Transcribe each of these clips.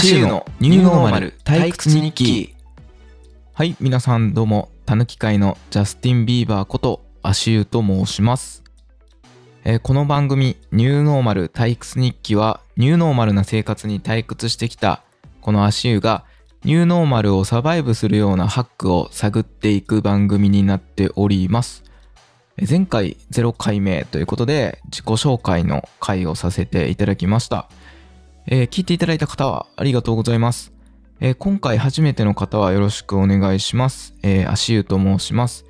シューの。ニューノーマル退屈日記はい皆さんどうもたぬき界の。ジャスティン・ビーバーことアシューと申します、えーこの。番組ニューノーマル退屈日記はニューノーマルな生活に退屈してきたこの。アシューがニューノーマルをサバイブするようなハックを探っていく番組になっております前回0回目ということで自己紹介の。回をさせていただきましたえー聞いていただいた方はありがとうございます。えー今回初めての方はよろしくお願いします。えー、足湯と申します。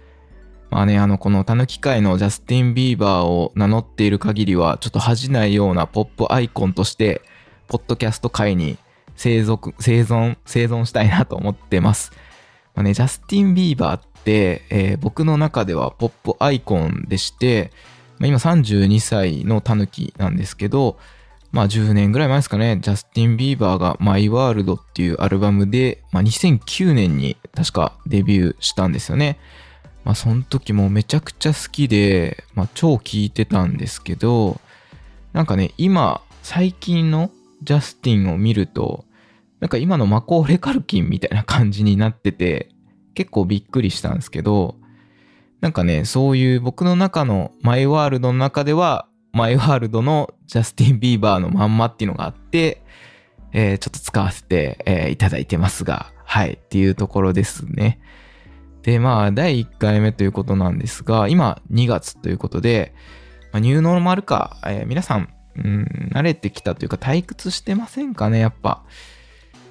まあね、あの、このたぬき界のジャスティン・ビーバーを名乗っている限りは、ちょっと恥じないようなポップアイコンとして、ポッドキャスト界に生存、生存、生存したいなと思ってます。まあね、ジャスティン・ビーバーって、えー僕の中ではポップアイコンでして、まあ、今32歳のタヌキなんですけど、まあ10年ぐらい前ですかね、ジャスティン・ビーバーがマイ・ワールドっていうアルバムで、まあ2009年に確かデビューしたんですよね。まあその時もめちゃくちゃ好きで、まあ超聴いてたんですけど、なんかね、今、最近のジャスティンを見ると、なんか今のマコーレ・カルキンみたいな感じになってて、結構びっくりしたんですけど、なんかね、そういう僕の中のマイワールドの中では、マイワールドのジャスティン・ビーバーのまんまっていうのがあって、えーちょっと使わせて、えーいただいてますが、はい、っていうところですね。で、まあ、第1回目ということなんですが、今2月ということで、まあ、ニューノーマルか、えー皆さん、ん、慣れてきたというか退屈してませんかね、やっぱ。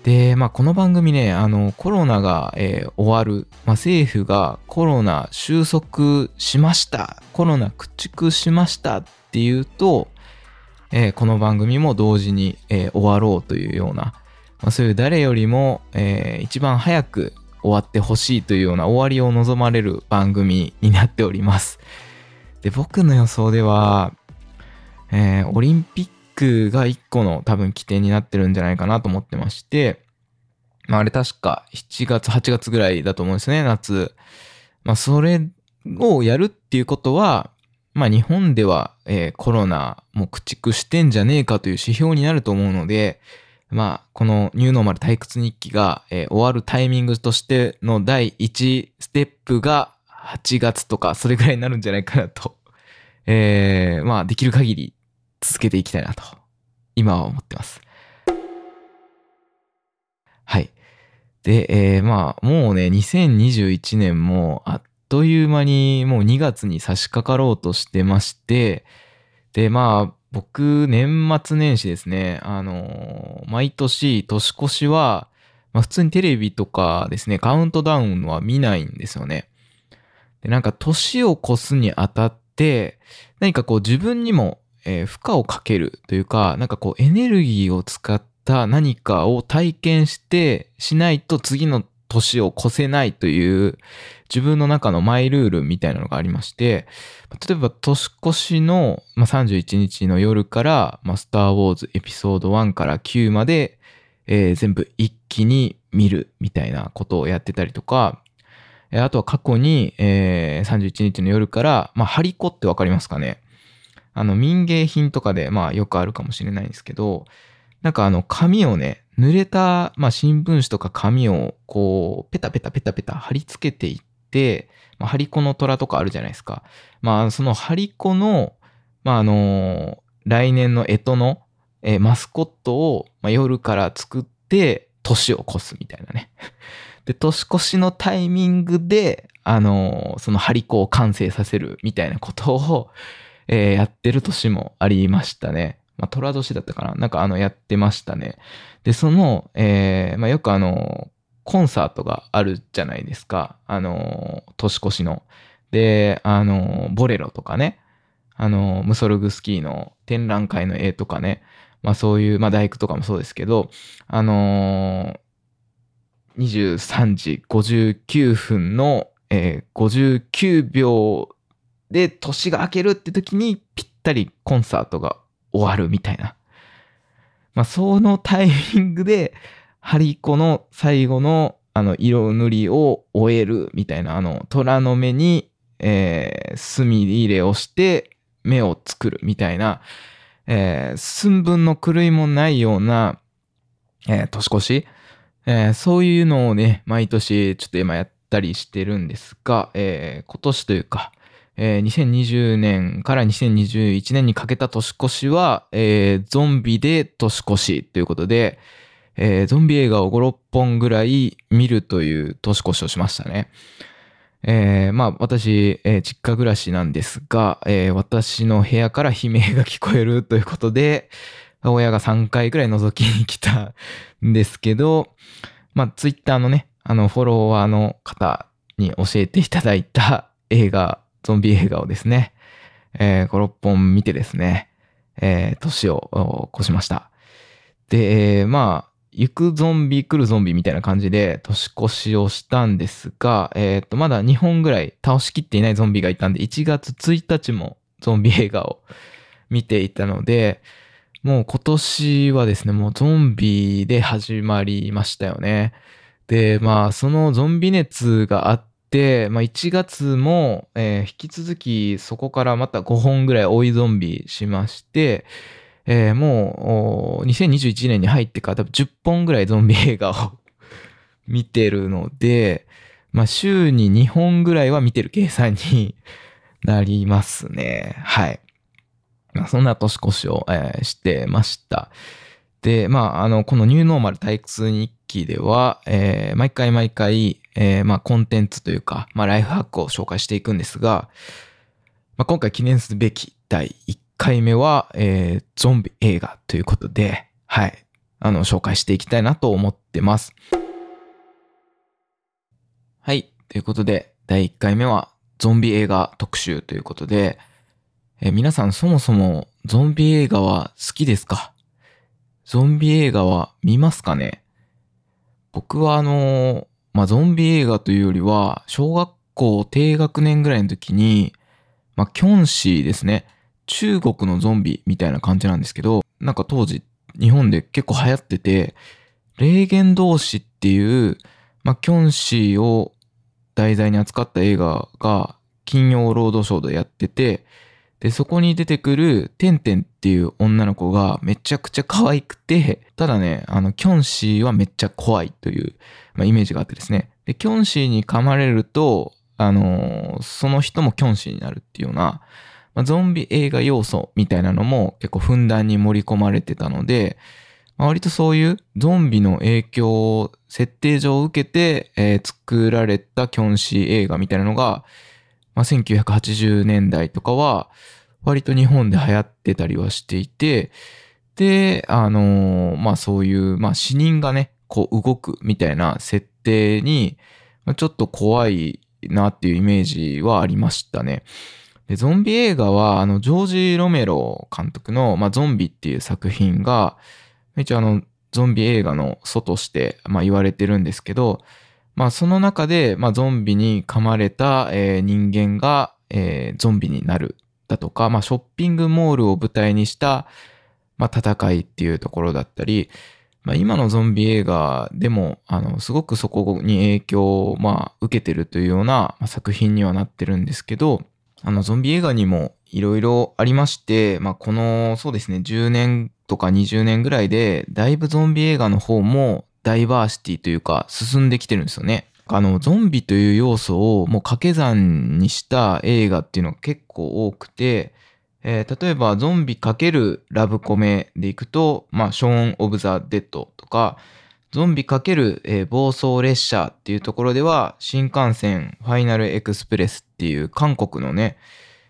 で、まあ、この番組ね、あの、コロナが、えー終わる、まあ、政府がコロナ収束しました、コロナ駆逐しましたていうと、えーこの番組も同時に、えー終わろうというような、まあ、そういう誰よりも、えー一番早く終わってほしいというような終わりを望まれる番組になっております。で、僕の予想では、えーオリンピックが一個の多分起点になってるんじゃないかなと思ってまして、まああれ確か7月、8月ぐらいだと思うんですね、夏。まあそれをやるっていうことは、まあ日本では、えーコロナも駆逐してんじゃねえかという指標になると思うので、まあこのニューノーマル退屈日記が、えー終わるタイミングとしての第1ステップが8月とかそれぐらいになるんじゃないかなと、えーまあできる限り続けていきたいなと今は思ってます。はい。で、えーまあ、もうね、2021年もあっっという間にもう2月に差し掛かろうとしてまして、で、まあ、僕、年末年始ですね、あの毎年年越しは、まあ、普通にテレビとかですね、カウントダウンは見ないんですよね。で、なんか年を越すにあたって、何かこう自分にも、えー負荷をかけるというか、なんかこうエネルギーを使った何かを体験してしないと次の年を越せないという自分の中のマイルールみたいなのがありまして、例えば年越しの、まあ、31日の夜から、まあ、スター・ウォーズエピソード1から9まで、えー全部一気に見るみたいなことをやってたりとか、あとは過去に、えー31日の夜から、まあ、ハリコってわかりますかね？あの民芸品とかで、まあ、よくあるかもしれないんですけど、なんかあの紙をね、濡れた、まあ、新聞紙とか紙をこう、ペタペタペタペタ貼り付けていって、まあ、ハリコの虎とかあるじゃないですか。まあ、そのハリコの、まあ、あの来年の干支の、えーマスコットを、まあ、夜から作って、年を越すみたいなね。で、年越しのタイミングで、あのそのハリコを完成させるみたいなことを、えーやってる年もありましたね。まあ、虎年だったかななんかあの、やってましたね。で、その、えーまあ、よくあの、コンサートがあるじゃないですか。あの、年越しの。で、あの、ボレロとかね。あの、ムソルグスキーの展覧会の絵とかね。まあそういう、まあ大工とかもそうですけど、あの23時59分の、えー59秒で年が明けるって時にぴったりコンサートが終わるみたいな。まあそのタイミングで、ハリコの最後のあの色塗りを終えるみたいな、あの虎の目に、えー墨入れをして目を作るみたいな、えー寸分の狂いもないような、えー年越し、えーそういうのをね、毎年ちょっと今やったりしてるんですが、えー今年というか、えー2020年から2021年にかけた年越しは、えーゾンビで年越しということで、えーゾンビ映画を5、6本ぐらい見るという年越しをしましたね。えーまあ私、えー実家暮らしなんですが、えー私の部屋から悲鳴が聞こえるということで、親が3回ぐらい覗きに来たんですけど、まあツイッターのね、あのフォロワーの方に教えていただいた映画、ゾンビ映画をですね、えー5、6本見てですね、えー年を越しました。で、まあ、行くゾンビ来るゾンビみたいな感じで年越しをしたんですが、えっ、と、まだ2本ぐらい倒しきっていないゾンビがいたんで、1月1日もゾンビ映画を見ていたので、もう今年はですね、もうゾンビで始まりましたよね。で、まあ、そのゾンビ熱があって、まあ、1月も、えー引き続きそこからまた5本ぐらい追いゾンビしまして、えーもう、2021年に入ってから多分10本ぐらいゾンビ映画を 見てるので、まあ、週に2本ぐらいは見てる計算になりますね。はい。まあ、そんな年越しを、えーしてました。で、まあ、あの、このニューノーマル退屈日記では、えー毎回毎回、えーまあ、コンテンツというか、まあ、ライフハックを紹介していくんですが、まあ、今回記念すべき第1回目は、えーゾンビ映画ということで、はい、あの、紹介していきたいなと思ってます。はい、ということで、第1回目はゾンビ映画特集ということで、えー皆さんそもそもゾンビ映画は好きですか？ゾンビ映画は見ますかね？僕はあのまあ、ゾンビ映画というよりは、小学校低学年ぐらいの時に、まあ、キョンシーですね。中国のゾンビみたいな感じなんですけど、なんか当時日本で結構流行ってて、霊言同士っていう、まあ、キョンシーを題材に扱った映画が金曜ロードショーでやってて、で、そこに出てくるテンテンっていう女の子がめちゃくちゃ可愛くて、ただね、あの、キョンシーはめっちゃ怖いという、まあ、イメージがあってですね。で、キョンシーに噛まれると、あのーその人もキョンシーになるっていうような、まあ、ゾンビ映画要素みたいなのも結構ふんだんに盛り込まれてたので、まあ割とそういうゾンビの影響を設定上受けて、えー作られたキョンシー映画みたいなのが、まあ、1980年代とかは割と日本で流行ってたりはしていて、で、あのーまあそういう、まあ死人がね、こう動くみたいな設定に、ちょっと怖いなっていうイメージはありましたね。で、ゾンビ映画は、あの、ジョージ・ロメロ監督の、まあ、ゾンビっていう作品が、一応あの、ゾンビ映画の祖として、まあ、言われてるんですけど、まあ、その中で、まあ、ゾンビに噛まれた、えー人間が、えーゾンビになるだとか、まあ、ショッピングモールを舞台にした、まあ、戦いっていうところだったり、まあ、今のゾンビ映画でも、あの、すごくそこに影響を、まあ、受けてるというようなまあ作品にはなってるんですけど、あの、ゾンビ映画にもいろいろありまして、まあ、この、そうですね、10年とか20年ぐらいで、だいぶゾンビ映画の方もダイバーシティというか進んできてるんですよね。あの、ゾンビという要素をもう掛け算にした映画っていうのが結構多くて、えー例えばゾンビ×ラブコメでいくと、まあ、ショーン・オブ・ザ・デッドとか、ゾンビ×、え暴走列車っていうところでは、新幹線ファイナルエクスプレスっていう韓国のね、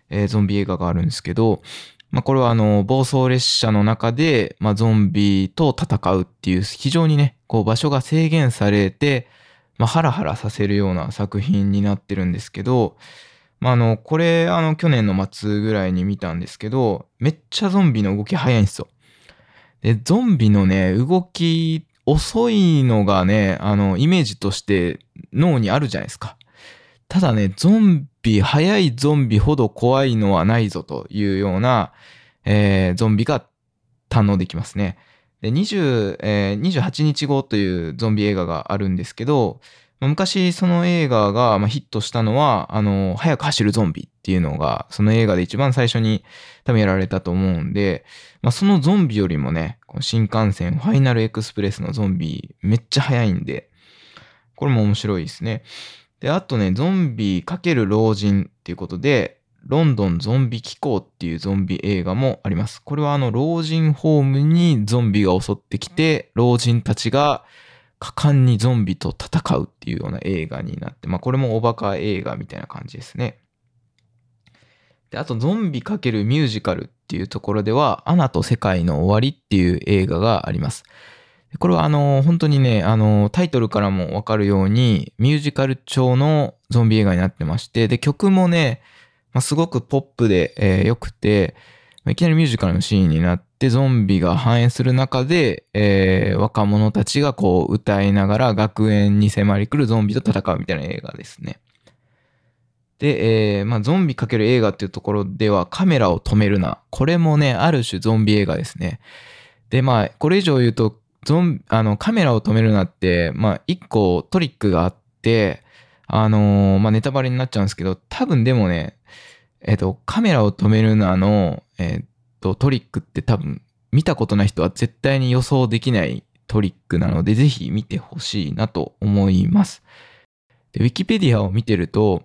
えーゾンビ映画があるんですけど、まあ、これはあの、暴走列車の中で、まあ、ゾンビと戦うっていう非常にね、こう場所が制限されて、まあ、ハラハラさせるような作品になってるんですけど、まあ、あの、これ、あの、去年の末ぐらいに見たんですけど、めっちゃゾンビの動き早いんですよ。で、ゾンビのね、動き遅いのがね、あの、イメージとして脳にあるじゃないですか。ただね、ゾンビ、速いゾンビほど怖いのはないぞというような、えーゾンビが堪能できますね。で、20、えー28日後というゾンビ映画があるんですけど、昔その映画がヒットしたのは、あの、速く走るゾンビっていうのが、その映画で一番最初に多分やられたと思うんで、まあ、そのゾンビよりもね、新幹線ファイナルエクスプレスのゾンビめっちゃ速いんで、これも面白いですね。で、あとね、ゾンビ×老人っていうことで、ロンドンゾンビ機構っていうゾンビ映画もあります。これはあの老人ホームにゾンビが襲ってきて、老人たちが果敢にゾンビと戦うっていうような映画になって、まあこれもおバカ映画みたいな感じですね。で、あとゾンビ×ミュージカルっていうところでは、アナと世界の終わりっていう映画があります。これはあの、本当にね、あの、タイトルからもわかるように、ミュージカル調のゾンビ映画になってまして、で、曲もね、まあ、すごくポップで、えー、良くて、いきなりミュージカルのシーンになって、ゾンビが反映する中で、えー、若者たちがこう歌いながら学園に迫り来るゾンビと戦うみたいな映画ですね。で、えー、まあ、ゾンビかける映画っていうところではカメラを止めるな。これもね、ある種ゾンビ映画ですね。で、まあ、これ以上言うと、ゾンあの、カメラを止めるなって、まあ、一個トリックがあって、あのー、まあ、ネタバレになっちゃうんですけど、多分でもね、えっ、ー、と、カメラを止めるなの、えっ、ー、と、トリックって多分、見たことない人は絶対に予想できないトリックなので、ぜひ見てほしいなと思います。で、ウィキペディアを見てると、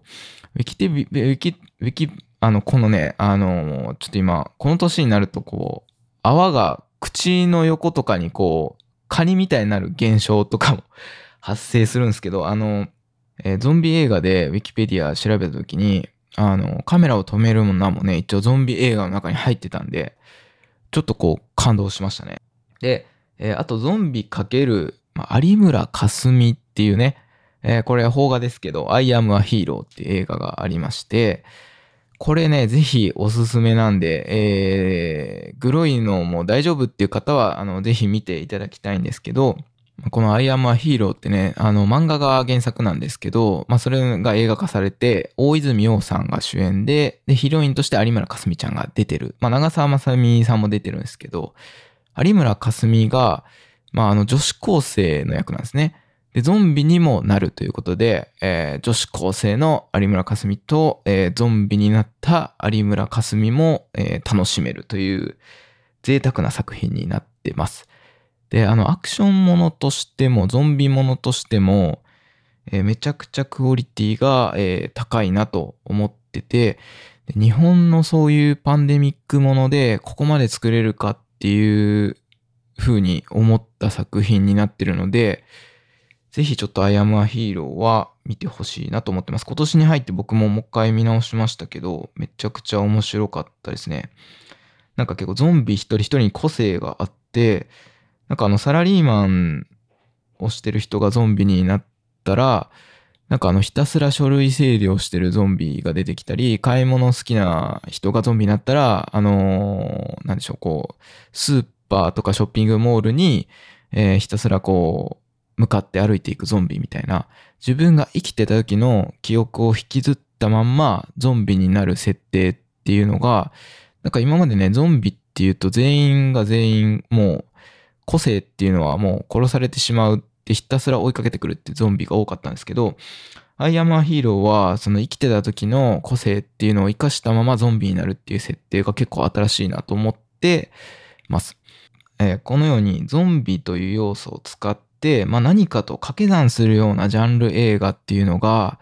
ウィキテビ、ウィキ、ウィキ、あの、このね、あの、ちょっと今、この年になるとこう、泡が口の横とかにこう、カニみたいになる現象とかも 発生するんですけど、あの、えー、ゾンビ映画でウィキペディア調べた時に、あの、カメラを止めるものもね、一応ゾンビ映画の中に入ってたんで、ちょっとこう感動しましたね。で、えー、あとゾンビかける、まあ、有村架純っていうね、えー、これ邦画ですけど、I am a hero っていう映画がありまして、これね、ぜひおすすめなんで、えー、グロいのも大丈夫っていう方は、あの、ぜひ見ていただきたいんですけど、この I am a hero ってね、あの、漫画が原作なんですけど、まあ、それが映画化されて、大泉洋さんが主演で、で、ヒロインとして有村架純ちゃんが出てる。まあ、長澤まさみさんも出てるんですけど、有村架純が、まあ、あの、女子高生の役なんですね。で、ゾンビにもなるということで、えー、女子高生の有村架純と、えー、ゾンビになった有村架純も、えー、楽しめるという贅沢な作品になってます。で、あの、アクションものとしても、ゾンビものとしても、えー、めちゃくちゃクオリティが、えー、高いなと思ってて日本のそういうパンデミックものでここまで作れるかっていう風に思った作品になってるので、ぜひちょっと I am a hero は見てほしいなと思ってます。今年に入って僕ももう一回見直しましたけど、めちゃくちゃ面白かったですね。なんか結構ゾンビ一人一人に個性があって、なんかあのサラリーマンをしてる人がゾンビになったら、なんかあのひたすら書類整理をしてるゾンビが出てきたり、買い物好きな人がゾンビになったら、あのー、なんでしょう、こう、スーパーとかショッピングモールに、えー、ひたすらこう、向かって歩いていくゾンビみたいな、自分が生きてた時の記憶を引きずったまんまゾンビになる設定っていうのが、なんか今までね、ゾンビっていうと全員が全員もう個性っていうのはもう殺されてしまうってひたすら追いかけてくるってゾンビが多かったんですけど、アイアマーヒーローはその生きてた時の個性っていうのを生かしたままゾンビになるっていう設定が結構新しいなと思ってます。えー、このようにゾンビという要素を使っ、まあ、何かと掛け算するようなジャンル映画っていうのが、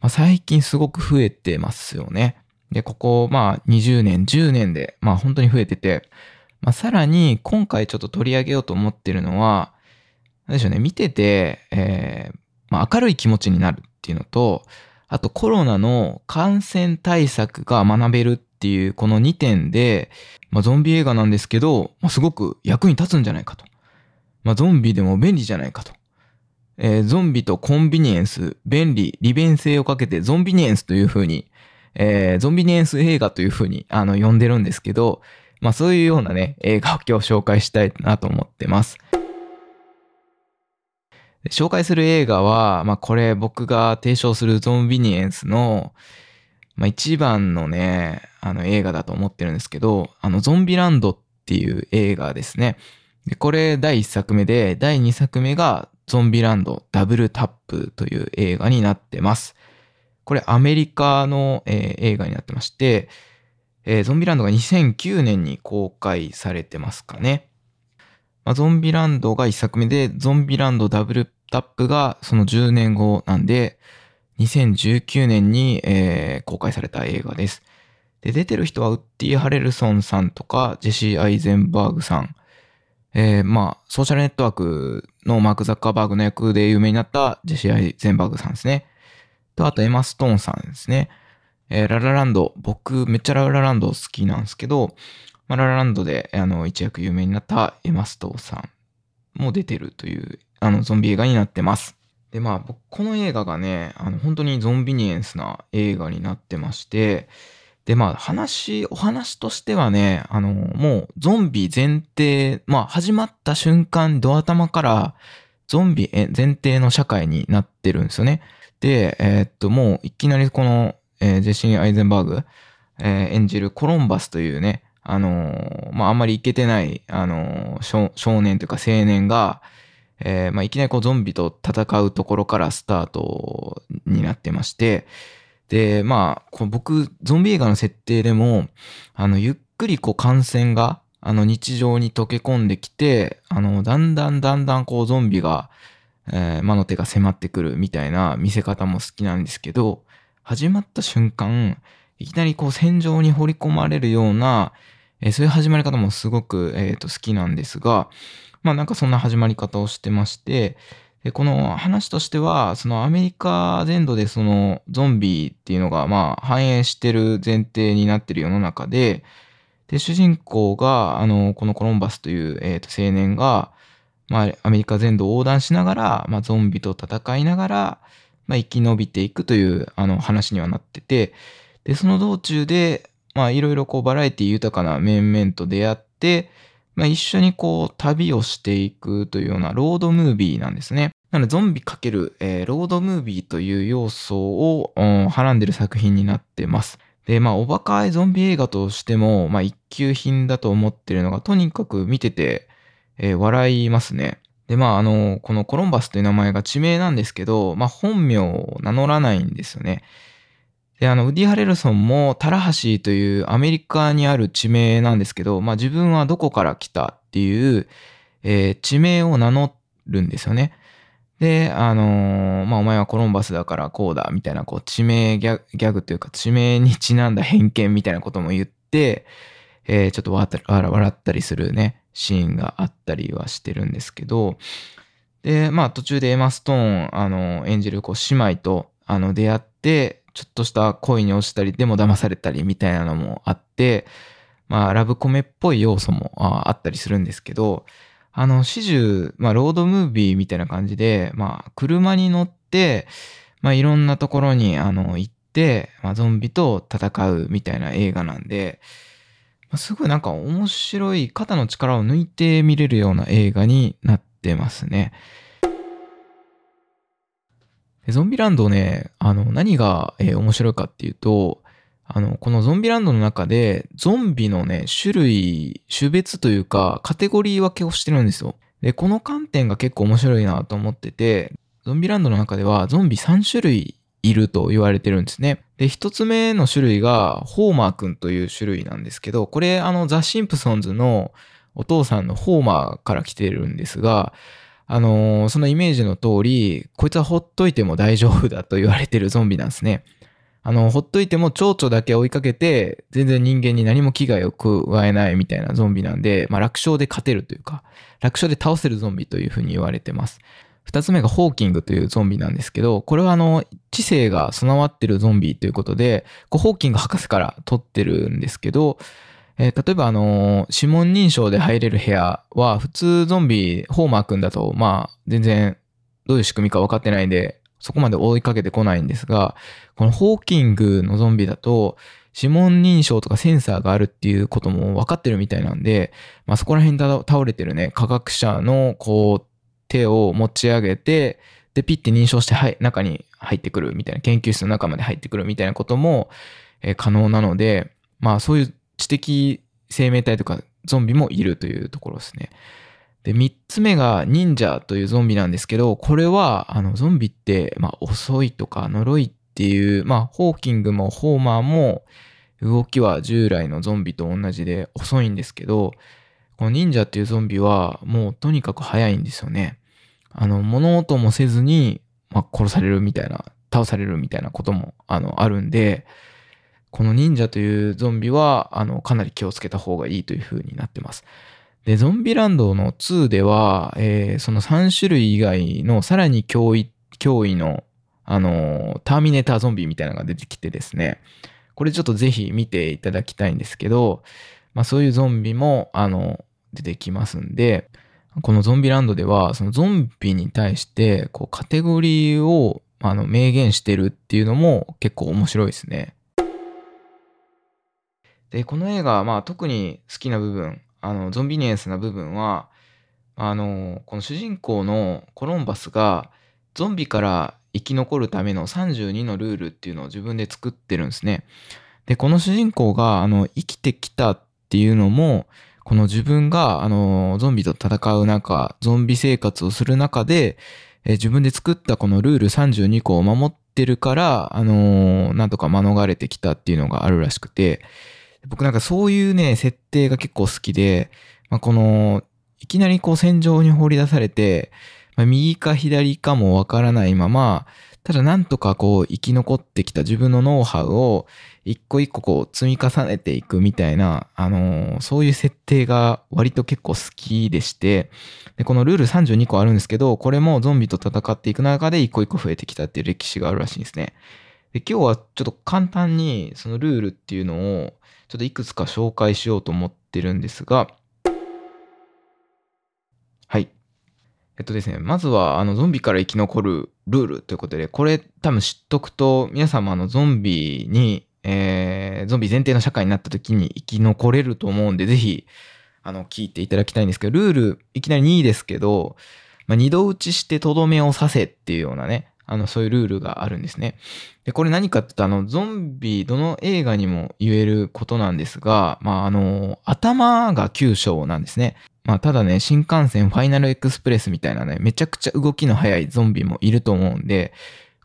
まあ、最近すごく増えてますよね。で、ここ、まあ、20年、10年で、まあ、本当に増えてて、まあ、さらに、今回ちょっと取り上げようと思ってるのは、何でしょうね、見てて、えー、まあ、明るい気持ちになるっていうのと、あとコロナの感染対策が学べるっていうこの2点で、まあ、ゾンビ映画なんですけど、まあ、すごく役に立つんじゃないかと。まあ、ゾンビでも便利じゃないかと。えー、ゾンビとコンビニエンス、便利、利便性をかけてゾンビニエンスというふうに、えー、ゾンビニエンス映画というふうにあの呼んでるんですけど、まあそういうようなね、映画を今日紹介したいなと思ってます。紹介する映画は、まあこれ僕が提唱するゾンビニエンスの、まあ一番のね、あの映画だと思ってるんですけど、あのゾンビランドっていう映画ですね。で、これ第1作目で、第2作目がゾンビランドダブルタップという映画になってます。これアメリカの、えー映画になってまして、えーゾンビランドが2009年に公開されてますかね。まあ、ゾンビランドが1作目で、ゾンビランドダブルタップがその10年後なんで、2019年に、えー公開された映画です。で、出てる人はウッディ・ハレルソンさんとか、ジェシー・アイゼンバーグさん。えーまあ、ソーシャルネットワークのマーク・ザッカーバーグの役で有名になったジェシー・アイゼンバーグさんですね。と、あとエマ・ストーンさんですね。えーララランド。僕、めっちゃララランド好きなんですけど、まあ、ララランドで、あの、一躍有名になったエマ・ストーンさんも出てるという、あの、ゾンビ映画になってます。で、まあ、この映画がね、あの、本当にゾンビニエンスな映画になってまして、で、まあ、話、お話としてはね、あの、もう、ゾンビ前提、まあ、始まった瞬間、ドア頭から、ゾンビえ前提の社会になってるんですよね。で、えーっと、もう、いきなりこの、えージェシー・アイゼンバーグ、えー演じるコロンバスというね、あのーまあ、あんまりいけてない、あの少年というか青年が、えーまあ、いきなりこうゾンビと戦うところからスタートになってまして、で、まあ、こう僕、ゾンビ映画の設定でも、あの、ゆっくりこう感染が、あの、日常に溶け込んできて、あの、だんだんだんだんこうゾンビが、えー魔の手が迫ってくるみたいな見せ方も好きなんですけど、始まった瞬間、いきなりこう戦場に掘り込まれるような、えーそういう始まり方もすごく、えーと好きなんですが、まあなんかそんな始まり方をしてまして、でこの話としては、そのアメリカ全土でそのゾンビっていうのがまあ繁栄してる前提になってる世の中で、で、主人公が、あの、このコロンバスという、えーと青年が、まあアメリカ全土を横断しながら、まあゾンビと戦いながら、まあ生き延びていくというあの話にはなってて、で、その道中で、まあいろいろこうバラエティ豊かな面々と出会って、まあ一緒にこう旅をしていくというようなロードムービーなんですね。なのでゾンビかける、えーロードムービーという要素を、うんはらんでる作品になってます。で、まあおバカいゾンビ映画としても、まあ一級品だと思ってるのが、とにかく見てて、えー笑いますね。で、まああの、このコロンバスという名前が地名なんですけど、まあ本名を名乗らないんですよね。で、あの、ウディ・ハレルソンもタラハシーというアメリカにある地名なんですけど、まあ自分はどこから来たっていう、えー地名を名乗るんですよね。で、あのーまあお前はコロンバスだからこうだ、みたいな、こう、地名ギャギャグというか、地名にちなんだ偏見みたいなことも言って、えーちょっと笑ったりするね、シーンがあったりはしてるんですけど、で、まあ途中でエマ・ストーン、あの、演じるこう姉妹と、あの、出会って、ちょっとした恋に落ちたり、でも騙されたりみたいなのもあって、まあラブコメっぽい要素もあったりするんですけど、あの、始終、まあロードムービーみたいな感じで、まあ車に乗って、まあいろんなところに、あの、行って、まあゾンビと戦うみたいな映画なんで、まあすごいなんか面白い肩の力を抜いて見れるような映画になってますね。ゾンビランドね、あの、何が、えー面白いかっていうと、あの、このゾンビランドの中で、ゾンビのね、種類、種別というか、カテゴリー分けをしてるんですよ。で、この観点が結構面白いなと思ってて、ゾンビランドの中では、ゾンビ3種類いると言われてるんですね。で、一つ目の種類が、ホーマーくんという種類なんですけど、これ、あの、ザ・シンプソンズのお父さんのホーマーから来てるんですが、あのーそのイメージの通り、こいつはほっといても大丈夫だと言われてるゾンビなんですね。あの、ほっといても蝶々だけ追いかけて、全然人間に何も危害を加えないみたいなゾンビなんで、まあ楽勝で勝てるというか、楽勝で倒せるゾンビというふうに言われてます。二つ目がホーキングというゾンビなんですけど、これはあの、知性が備わってるゾンビということで、こうホーキング博士から取ってるんですけど、えー例えばあの指紋認証で入れる部屋は、普通ゾンビ、ホーマー君だと、まあ、全然どういう仕組みか分かってないんで、そこまで追いかけてこないんですが、このホーキングのゾンビだと、指紋認証とかセンサーがあるっていうことも分かってるみたいなんで、まあそこら辺に倒れてるね、科学者のこう、手を持ち上げて、で、ピッて認証して、はい、中に入ってくるみたいな、研究室の中まで入ってくるみたいなことも、えー可能なので、まあそういう知的生命体とかゾンビもいるというところですね。で、三つ目が忍者というゾンビなんですけど、これは、あの、ゾンビって、まあ、遅いとか、呪いっていう、まあ、ホーキングもホーマーも動きは従来のゾンビと同じで遅いんですけど、この忍者っていうゾンビはもうとにかく速いんですよね。あの、物音もせずに、まあ、殺されるみたいな、倒されるみたいなことも、あの、あるんで、この忍者というゾンビは、あの、かなり気をつけた方がいいという風になってます。で、ゾンビランドの2では、えー、その3種類以外のさらに脅威、脅威の、あの、ターミネーターゾンビみたいなのが出てきてですね、これちょっとぜひ見ていただきたいんですけど、まあそういうゾンビも、あの、出てきますんで、このゾンビランドでは、そのゾンビに対して、こう、カテゴリーを、あの、明言してるっていうのも結構面白いですね。で、この映画、まあ特に好きな部分、あの、ゾンビニエンスな部分は、あの、この主人公のコロンバスが、ゾンビから生き残るための32のルールっていうのを自分で作ってるんですね。で、この主人公が、あの、生きてきたっていうのも、この自分が、あの、ゾンビと戦う中、ゾンビ生活をする中で、え自分で作ったこのルール32個を守ってるから、あのなんとか免れてきたっていうのがあるらしくて、僕なんかそういうね、設定が結構好きで、まあ、この、いきなりこう戦場に放り出されて、まあ、右か左かもわからないまま、ただなんとかこう生き残ってきた自分のノウハウを一個一個こう積み重ねていくみたいな、あのー、そういう設定が割と結構好きでして、で、このルール32個あるんですけど、これもゾンビと戦っていく中で一個一個増えてきたっていう歴史があるらしいんですね。で、今日はちょっと簡単にそのルールっていうのをちょっといくつか紹介しようと思ってるんですが、はい。えっとですね、まずは、あの、ゾンビから生き残るルールということで、これ多分知っとくと、皆さんもあの、ゾンビに、えー、ゾンビ前提の社会になった時に生き残れると思うんで、ぜひ、あの、聞いていただきたいんですけど、ルール、いきなり2位ですけど、まあ、二度打ちしてとどめを刺せっていうようなね、あの、そういうルールがあるんですね。で、これ何かって言うと、あの、ゾンビ、どの映画にも言えることなんですが、まあ、あの、頭が9章なんですね。まあ、ただね、新幹線ファイナルエクスプレスみたいなね、めちゃくちゃ動きの速いゾンビもいると思うんで、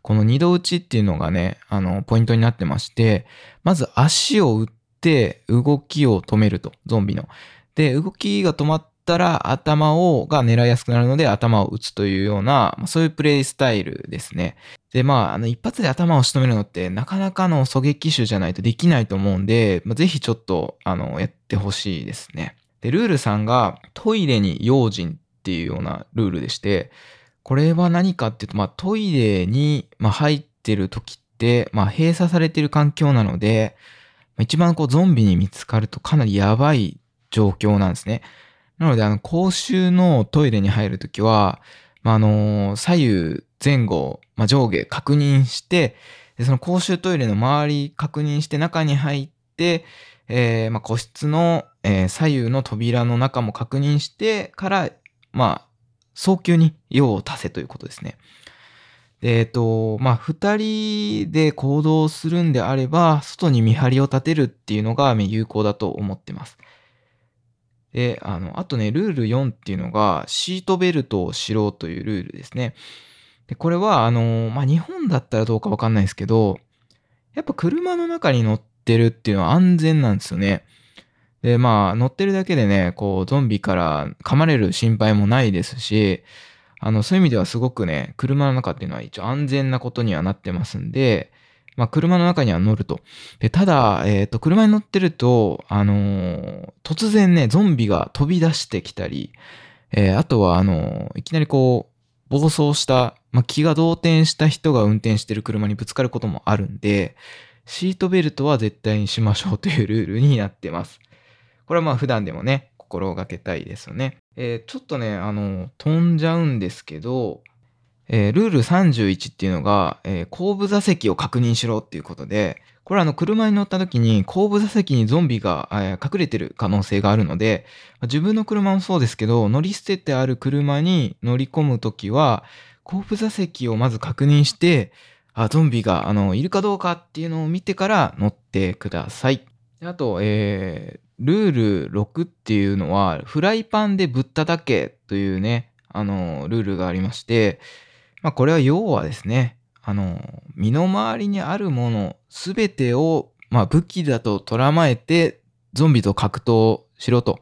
この二度打ちっていうのがね、あの、ポイントになってまして、まず足を打って動きを止めると、ゾンビの。で、動きが止まったら頭を、が狙いやすくなるので頭を打つというような、まあ、そういうプレイスタイルですね。で、まあ、あの、一発で頭を仕留めるのってなかなかの狙撃手じゃないとできないと思うんで、まあ、ぜひちょっと、あの、やってほしいですね。で、ルールさんがトイレに用心っていうようなルールでして、これは何かっていうと、まあ、トイレに、ま入ってる時って、まあ、閉鎖されてる環境なので、一番こうゾンビに見つかるとかなりやばい状況なんですね。なので、あの、公衆のトイレに入るときは、まあ、あの、左右、前後、まあ、上下確認して、でその公衆トイレの周り確認して中に入って、えー、まあ、個室の、えー、左右の扉の中も確認してから、まあ、早急に用を足せということですね。で、えっ、と、まあ、二人で行動するんであれば、外に見張りを立てるっていうのが有効だと思ってます。で、あの、あとね、ルール4っていうのが、シートベルトをしろというルールですね。で、これは、あの、まあ、日本だったらどうかわかんないですけど、やっぱ車の中に乗ってるっていうのは安全なんですよね。で、まあ、乗ってるだけでね、こう、ゾンビから噛まれる心配もないですし、あの、そういう意味ではすごくね、車の中っていうのは一応安全なことにはなってますんで、まあ、車の中には乗ると。で、ただ、えっ、ー、と、車に乗ってると、あのー、突然ね、ゾンビが飛び出してきたり、えー、あとは、あのいきなりこう、暴走した、まあ、気が動転した人が運転してる車にぶつかることもあるんで、シートベルトは絶対にしましょうというルールになってます。これはまあ普段でもね、心がけたいですよね。えー、ちょっとね、あの、飛んじゃうんですけど、えー、ルール31っていうのが、えー、後部座席を確認しろっていうことで、これあの車に乗った時に後部座席にゾンビが、えー、隠れてる可能性があるので、自分の車もそうですけど、乗り捨ててある車に乗り込む時は、後部座席をまず確認して、あ、ゾンビがあのいるかどうかっていうのを見てから乗ってください。あと、えー、ルール6っていうのは、フライパンでぶっただけというね、あの、ルールがありまして、まあ、これは要はですね、あの、身の回りにあるものすべてを、まあ、武器だと捉まえて、ゾンビと格闘しろと。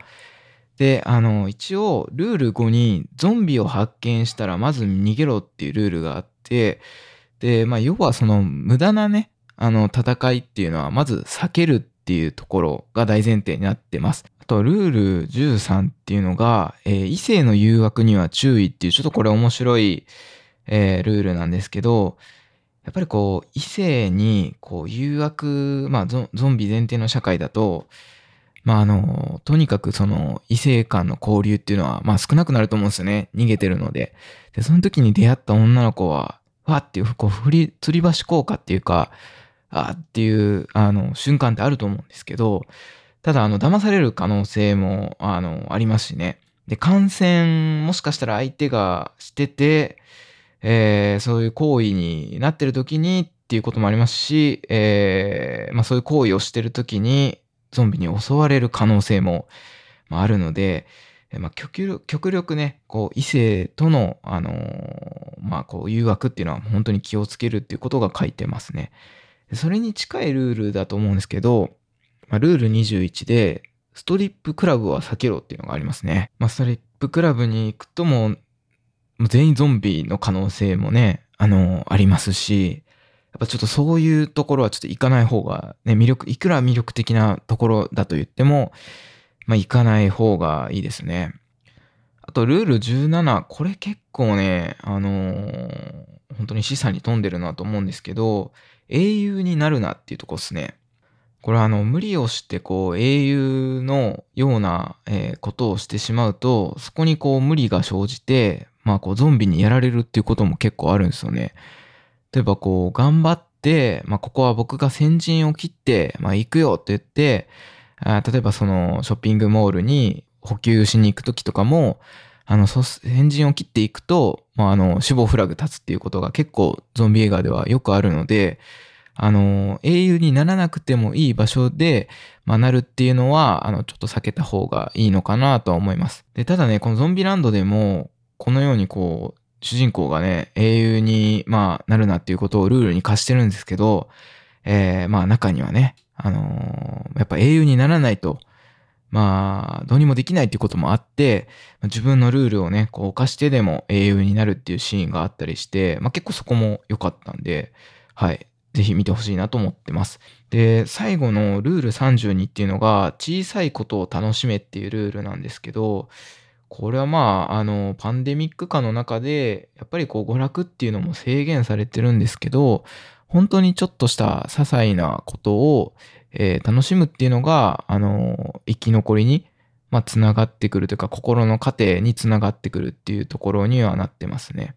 で、あの、一応、ルール5に、ゾンビを発見したら、まず逃げろっていうルールがあって、で、まあ、要はその、無駄なね、あの、戦いっていうのは、まず避けるっていうところが大前提になってます。あと、ルール13っていうのが、えー、異性の誘惑には注意っていう、ちょっとこれ面白い、えー、ルールなんですけど、やっぱりこう、異性にこう誘惑、まあゾンビ前提の社会だと、まああの、とにかくその異性間の交流っていうのは、まあ少なくなると思うんですよね。逃げてるので。で、その時に出会った女の子は、わっていう、こう、振り、吊り橋効果っていうか、あっていう、あの、瞬間ってあると思うんですけど、ただ、あの、騙される可能性も、あの、ありますしね。で、感染、もしかしたら相手がしてて、えー、そういう行為になってる時にっていうこともありますし、えー、まあそういう行為をしてる時にゾンビに襲われる可能性もあるので、まあ、極力ね、こう異性との、あのー、まあ、こう誘惑っていうのは本当に気をつけるっていうことが書いてますね。それに近いルールだと思うんですけど、まあ、ルール21で、ストリップクラブは避けろっていうのがありますね。まあ、ストリップクラブに行くとも、全員ゾンビの可能性もね、あの、ありますし、やっぱちょっとそういうところはちょっと行かない方が、ね、魅力、いくら魅力的なところだと言っても、まあ行かない方がいいですね。あと、ルール17、これ結構ね、あのー、本当に示唆に富んでるなと思うんですけど、英雄になるなっていうとこですね。これあの、無理をしてこう、英雄のような、えー、ことをしてしまうと、そこにこう、無理が生じて、まあこう、ゾンビにやられるっていうことも結構あるんですよね。例えばこう、頑張って、まあ、ここは僕が先陣を切って、まあ、行くよって言って、あ例えばそのショッピングモールに補給しに行くときとかも、あの、先陣を切っていくと、まあ、あの、死亡フラグ立つっていうことが結構ゾンビ映画ではよくあるので、あの、英雄にならなくてもいい場所で、まあ、なるっていうのは、あの、ちょっと避けた方がいいのかなとは思います。で、ただね、このゾンビランドでも、このようにこう、主人公がね、英雄に、まあ、なるなっていうことをルールに課してるんですけど、えー、まあ中にはね、あのー、やっぱ英雄にならないと、まあ、どうにもできないっていうこともあって、自分のルールをね、こう犯してでも英雄になるっていうシーンがあったりして、まあ結構そこも良かったんで、はい。ぜひ見てほしいなと思ってます。で、最後のルール32っていうのが、小さいことを楽しめっていうルールなんですけど、これはまあ、あの、パンデミック下の中で、やっぱりこう、娯楽っていうのも制限されてるんですけど、本当にちょっとした些細なことを、えー、楽しむっていうのが、あの、生き残りに、まあ、つながってくるというか、心の糧につながってくるっていうところにはなってますね。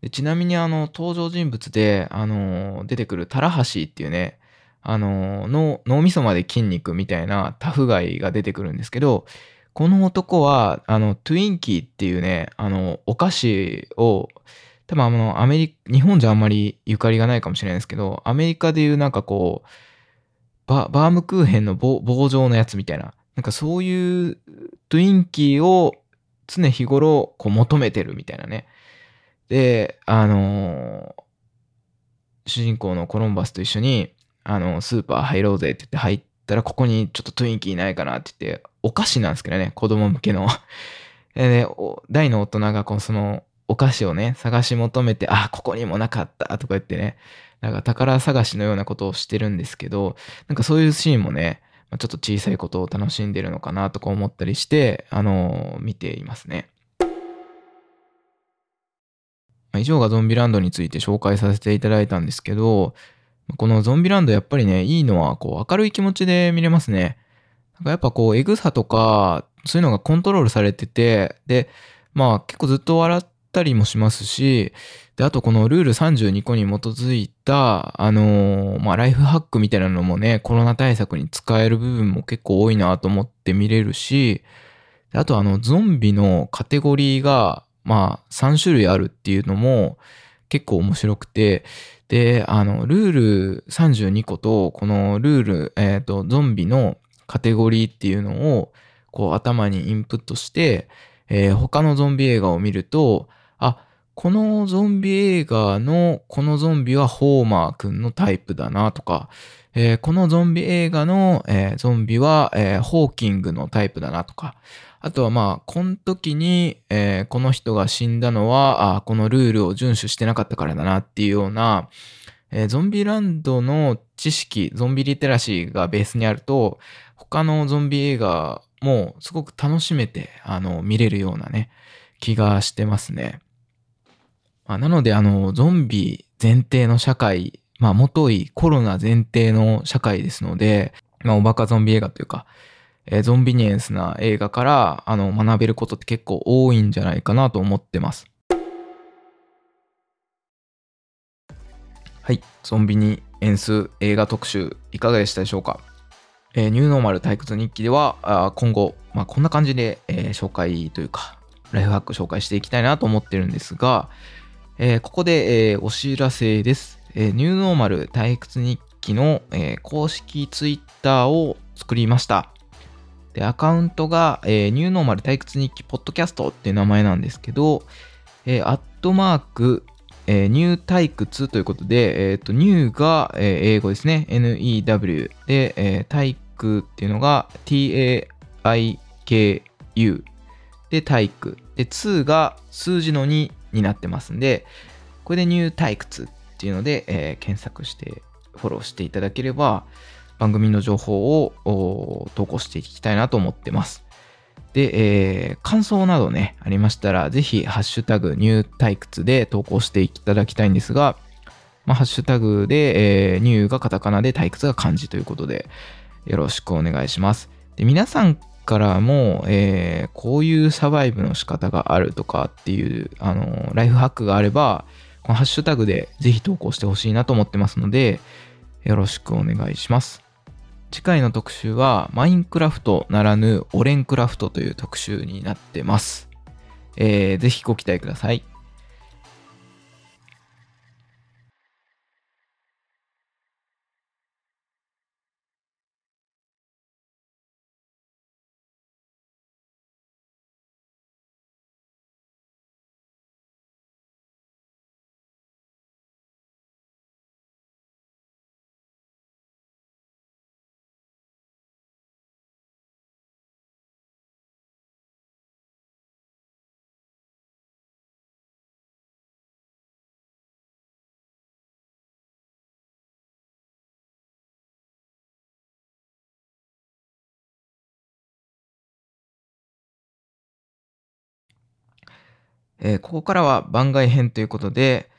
でちなみに、あの、登場人物で、あの、出てくるタラハシっていうね、あの、脳みそまで筋肉みたいなタフガイが出てくるんですけど、この男は、あの、トゥインキーっていうね、あの、お菓子を、多分あの、アメリカ、日本じゃあんまりゆかりがないかもしれないですけど、アメリカでいうなんかこう、ババームクーヘンの棒棒状のやつみたいな、なんかそういうトゥインキーを常日頃こう求めてるみたいなね。で、あのー、主人公のコロンバスと一緒に、あの、スーパー入ろうぜって言って入ったら、ここにちょっとトゥインキーないかなって言って、お菓子なんですけどね、子供向けの。で、大の大人がこうそのお菓子をね、探し求めて、あ、ここにもなかったとか言ってね、なんか宝探しのようなことをしてるんですけど、なんかそういうシーンもね、ちょっと小さいことを楽しんでるのかなとか思ったりして、あのー、見ていますね。以上がゾンビランドについて紹介させていただいたんですけど、このゾンビランドやっぱりね、いいのはこう明るい気持ちで見れますね。なんかやっぱこう、エグさとか、そういうのがコントロールされてて、で、まあ結構ずっと笑ったりもしますし、で、あとこのルール32個に基づいた、あのー、まあライフハックみたいなのもね、コロナ対策に使える部分も結構多いなと思って見れるし、あとあの、ゾンビのカテゴリーが、まあ3種類あるっていうのも結構面白くて、で、あの、ルール32個と、このルール、えっ、ー、と、ゾンビのカテゴリーっていうのをこう頭にインプットして、えー、他のゾンビ映画を見ると、あ、このゾンビ映画のこのゾンビはホーマーくんのタイプだなとか、えー、このゾンビ映画の、えー、ゾンビは、えー、ホーキングのタイプだなとか、あとはまあ、この時に、えこの人が死んだのは、あこのルールを遵守してなかったからだなっていうような、えゾンビランドの知識、ゾンビリテラシーがベースにあると、他のゾンビ映画もすごく楽しめて、あの、見れるようなね、気がしてますね。まあ、なので、あの、ゾンビ前提の社会、まあ、もといコロナ前提の社会ですので、まあ、おバカゾンビ映画というか、えー、ゾンビニエンスな映画から、あの、学べることって結構多いんじゃないかなと思ってます。はい。ゾンビニエンス映画特集、いかがでしたでしょうか？えー、ニューノーマル退屈日記では、あ今後、まあ、こんな感じで、えー、紹介というか、ライフハック紹介していきたいなと思ってるんですが、えー、ここで、えー、お知らせです。えー、ニューノーマル退屈日記の、えー、公式ツイッターを作りました。で、アカウントが、えー、ニューノーマル退屈日記ポッドキャストっていう名前なんですけど、えー、アットマーク、えー、ニュー退屈ということで、えっ、ー、と、ニューが、えー、英語ですね。NEW で、えー、体育っていうのが TAIKU で、体育。で、2が数字の2になってますんで、これでニュー退屈っていうので、えー、検索してフォローしていただければ、番組の情報を投稿していきたいなと思ってます。で、えー、感想などね、ありましたら、ぜひ、ハッシュタグ、ニュー退屈で投稿していただきたいんですが、まあ、ハッシュタグで、えー、ニューがカタカナで退屈が漢字ということで、よろしくお願いします。で皆さんからも、えー、こういうサバイブの仕方があるとかっていう、あの、ライフハックがあれば、このハッシュタグでぜひ投稿してほしいなと思ってますので、よろしくお願いします。次回の特集は、マインクラフトならぬオレンクラフトという特集になってます。えー、ぜひご期待ください。えー、ここからは番外編ということで、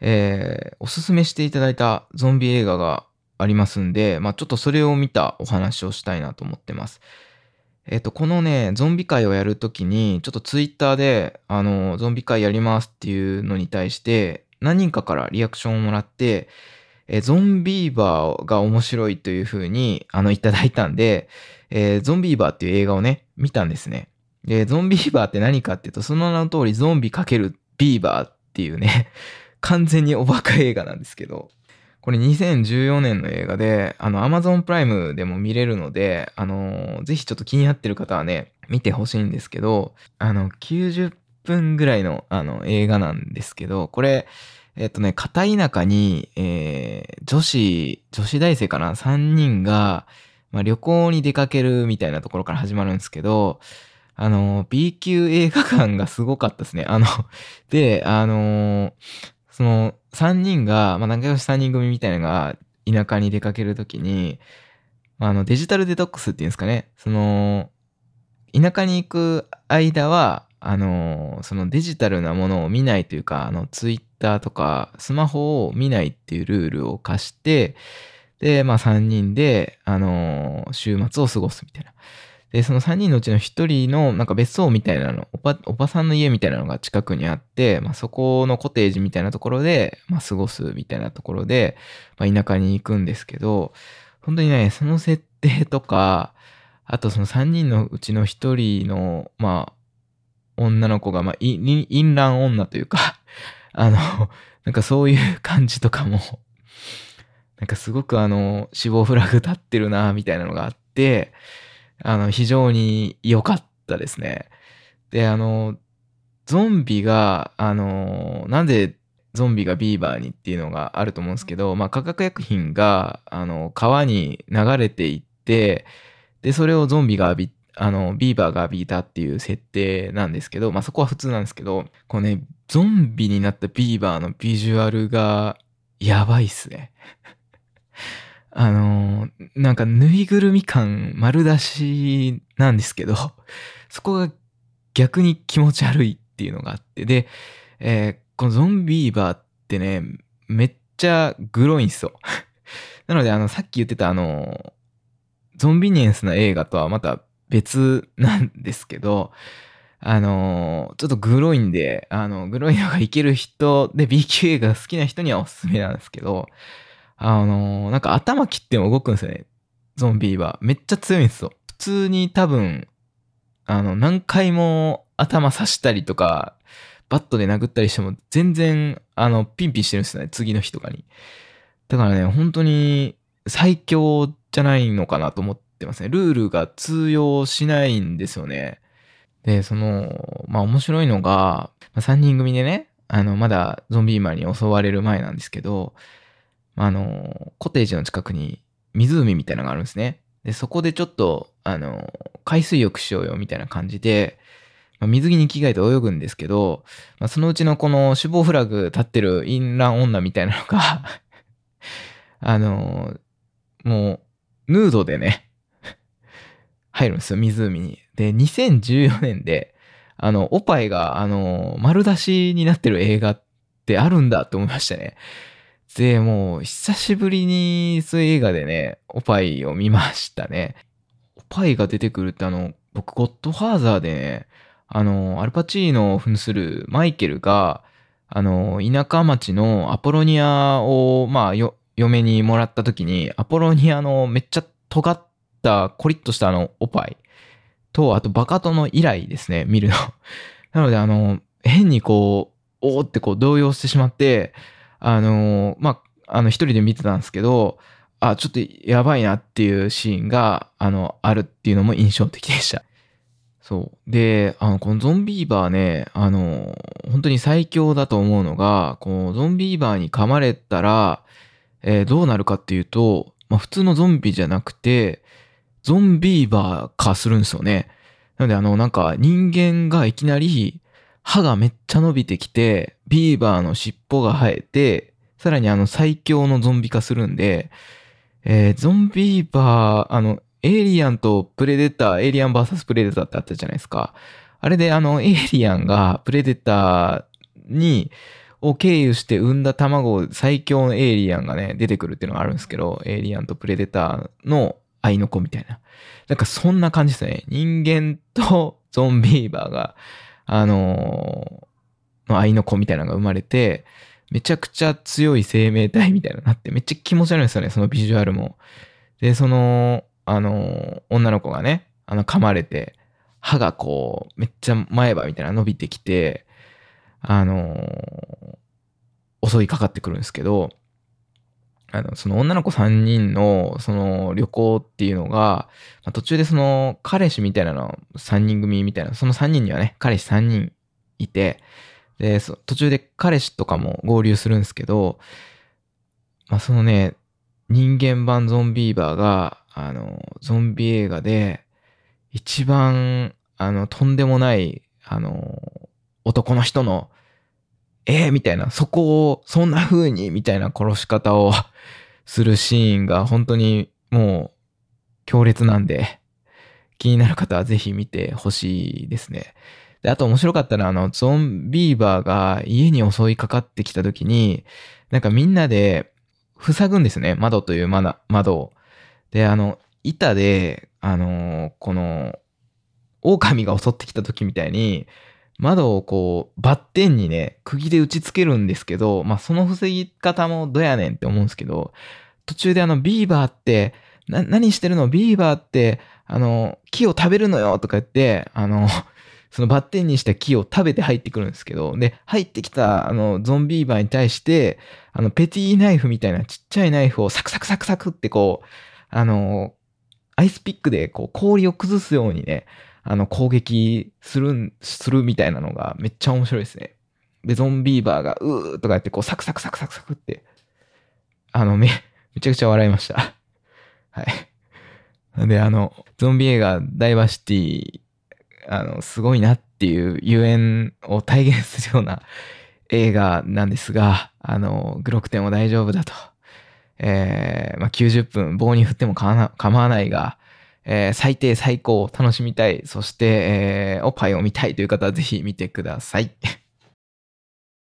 えー、おすすめしていただいたゾンビ映画がありますんで、まあ、ちょっとそれを見たお話をしたいなと思ってます。えっ、と、このね、ゾンビ会をやるときに、ちょっとツイッターで、あの、ゾンビ会やりますっていうのに対して、何人かからリアクションをもらって、えゾンビーバーが面白いというふうに、あの、いただいたんで、えー、ゾンビーバーっていう映画をね、見たんですね。で、ゾンビーバーって何かっていうと、その名の通りゾンビ×ビーバーっていうね、完全におバカ映画なんですけど、これ2014年の映画で、あの、Amazon プライムでも見れるので、あの、ぜひちょっと気になってる方はね、見てほしいんですけど、あの、90分ぐらいの、あの、映画なんですけど、これ、えっとね、片田舎に、えー、女子、女子大生かな ?3 人が、まあ、旅行に出かけるみたいなところから始まるんですけど、あの、B 級映画館がすごかったですね。あの、で、あの、その、3人が、まあ、仲良し3人組みたいなのが、田舎に出かけるときに、あの、デジタルデトックスっていうんですかね。その、田舎に行く間は、あの、そのデジタルなものを見ないというか、あの、ツイッターとか、スマホを見ないっていうルールを課して、で、まあ3人で、あの、週末を過ごすみたいな。で、その3人のうちの1人のなんか別荘みたいなの、おばおばさんの家みたいなのが近くにあって、まあ、そこのコテージみたいなところで、まあ、過ごすみたいなところで、まあ、田舎に行くんですけど、本当にね、その設定とか、あとその3人のうちの1人の、まあ、女の子が、まあ、淫乱女というか あの、なんかそういう感じとかもなんかすごくあの、死亡フラグ立ってるな、みたいなのがあって、あの、非常に良かったですね。で、あの、ゾンビが、あのなんでゾンビがビーバーにっていうのがあると思うんですけど、まあ、化学薬品が、あの、川に流れていって、で、それをゾンビが浴び、あの、ビーバーが浴びたっていう設定なんですけど、まあ、そこは普通なんですけど、こうね、ゾンビになったビーバーのビジュアルが、やばいっすね。あのなんかぬいぐるみ感丸出しなんですけど、そこが逆に気持ち悪いっていうのがあって、で、えー、このゾンビーバーってね、めっちゃグロいんすよ。なので、あの、さっき言ってたあの、ゾンビニエンスな映画とはまた別なんですけど、あのちょっとグロいんで、あの、グロいのがいける人で B 級映画好きな人にはおすすめなんですけど、あのなんか頭切っても動くんですよね。ゾンビーは。めっちゃ強いんですよ。普通に多分、あの、何回も頭刺したりとか、バットで殴ったりしても全然、あの、ピンピンしてるんですよね。次の日とかに。だからね、本当に最強じゃないのかなと思ってますね。ルールが通用しないんですよね。で、その、まあ面白いのが、まあ、3人組でね、あの、まだゾンビーマンに襲われる前なんですけど、あの、コテージの近くに湖みたいなのがあるんですね。で、そこでちょっと、あの、海水浴しようよみたいな感じで、まあ、水着に着替えて泳ぐんですけど、まあ、そのうちのこの死亡フラグ立ってる淫乱女みたいなのが あの、もう、ヌードでね入るんですよ、湖に。で、2014年で、あの、おっぱいが、あの、丸出しになってる映画ってあるんだって思いましたね。で、もう、久しぶりにそういう映画でね、おっぱいを見ましたね。おっぱいが出てくるってあの、僕、ゴッドファーザーでね、あの、アルパチーノを扮するマイケルが、あの、田舎町のアポロニアを、まあ、嫁にもらった時に、アポロニアのめっちゃ尖ったコリッとしたあの、おっぱいと、あとバカトの依頼ですね、見るの。なので、あの、変にこう、おーってこう動揺してしまって、あの、まあ、あの、一人で見てたんですけど、あ、ちょっとやばいなっていうシーンが、あの、あるっていうのも印象的でした。そう。で、あの、このゾンビーバーね、あの、本当に最強だと思うのが、このゾンビーバーに噛まれたら、えー、どうなるかっていうと、まあ、普通のゾンビじゃなくて、ゾンビーバー化するんですよね。なので、あの、なんか人間がいきなり歯がめっちゃ伸びてきて、ビーバーの尻尾が生えて、さらにあの最強のゾンビ化するんで、えー、ゾンビーバー、あの、エイリアンとプレデター、エイリアン VS プレデターってあったじゃないですか。あれであの、エイリアンがプレデターに、を経由して産んだ卵を最強のエイリアンがね、出てくるっていうのがあるんですけど、エイリアンとプレデターの愛の子みたいな。なんかそんな感じですね。人間とゾンビーバーが、あの、の愛の子みたいなのが生まれて、めちゃくちゃ強い生命体みたいなのになって、めっちゃ気持ち悪いんですよね、そのビジュアルも。で、その、あの、女の子がね、あの、噛まれて、歯がこう、めっちゃ前歯みたいな伸びてきて、あの襲いかかってくるんですけど、あの、その女の子3人の、その旅行っていうのが、まあ、途中でその彼氏みたいなの、3人組みたいな、その3人にはね、彼氏3人いて、で、途中で彼氏とかも合流するんですけど、まあ、そのね、人間版ゾンビーバーが、あの、ゾンビ映画で、一番、あの、とんでもない、あの、男の人の、えー、みたいな、そこを、そんな風に、みたいな殺し方をするシーンが、本当にもう、強烈なんで、気になる方はぜひ見てほしいですね。で、あと面白かったのは、あの、ゾンビーバーが家に襲いかかってきた時に、なんかみんなで塞ぐんですね。窓という窓を。で、あの、板で、あのこの、狼が襲ってきた時みたいに、窓をこう、バッテンにね、釘で打ち付けるんですけど、まあ、その防ぎ方もどやねんって思うんですけど、途中であの、ビーバーって、な、何してるの？ビーバーって、あの、木を食べるのよとか言って、あの、そのバッテンにした木を食べて入ってくるんですけど、で、入ってきた、あの、ゾンビーバーに対して、あの、ペティナイフみたいなちっちゃいナイフをサクサクサクサクってこう、あの、アイスピックでこう氷を崩すようにね、あの、攻撃する、するみたいなのがめっちゃ面白いですね。で、ゾンビーバーがうーとかやって、こう、サクサクサクサクサクって、あの、め、めちゃくちゃ笑いました。はい。で、あの、ゾンビ映画、ダイバーシティ、あの、すごいなっていう遊園を体現するような 映画なんですが、あの、グロくても大丈夫だと。えー、まあ、90分棒に振っても構わないが、えー、最低最高を楽しみたい、そして、えー、おっぱいを見たいという方はぜひ見てください。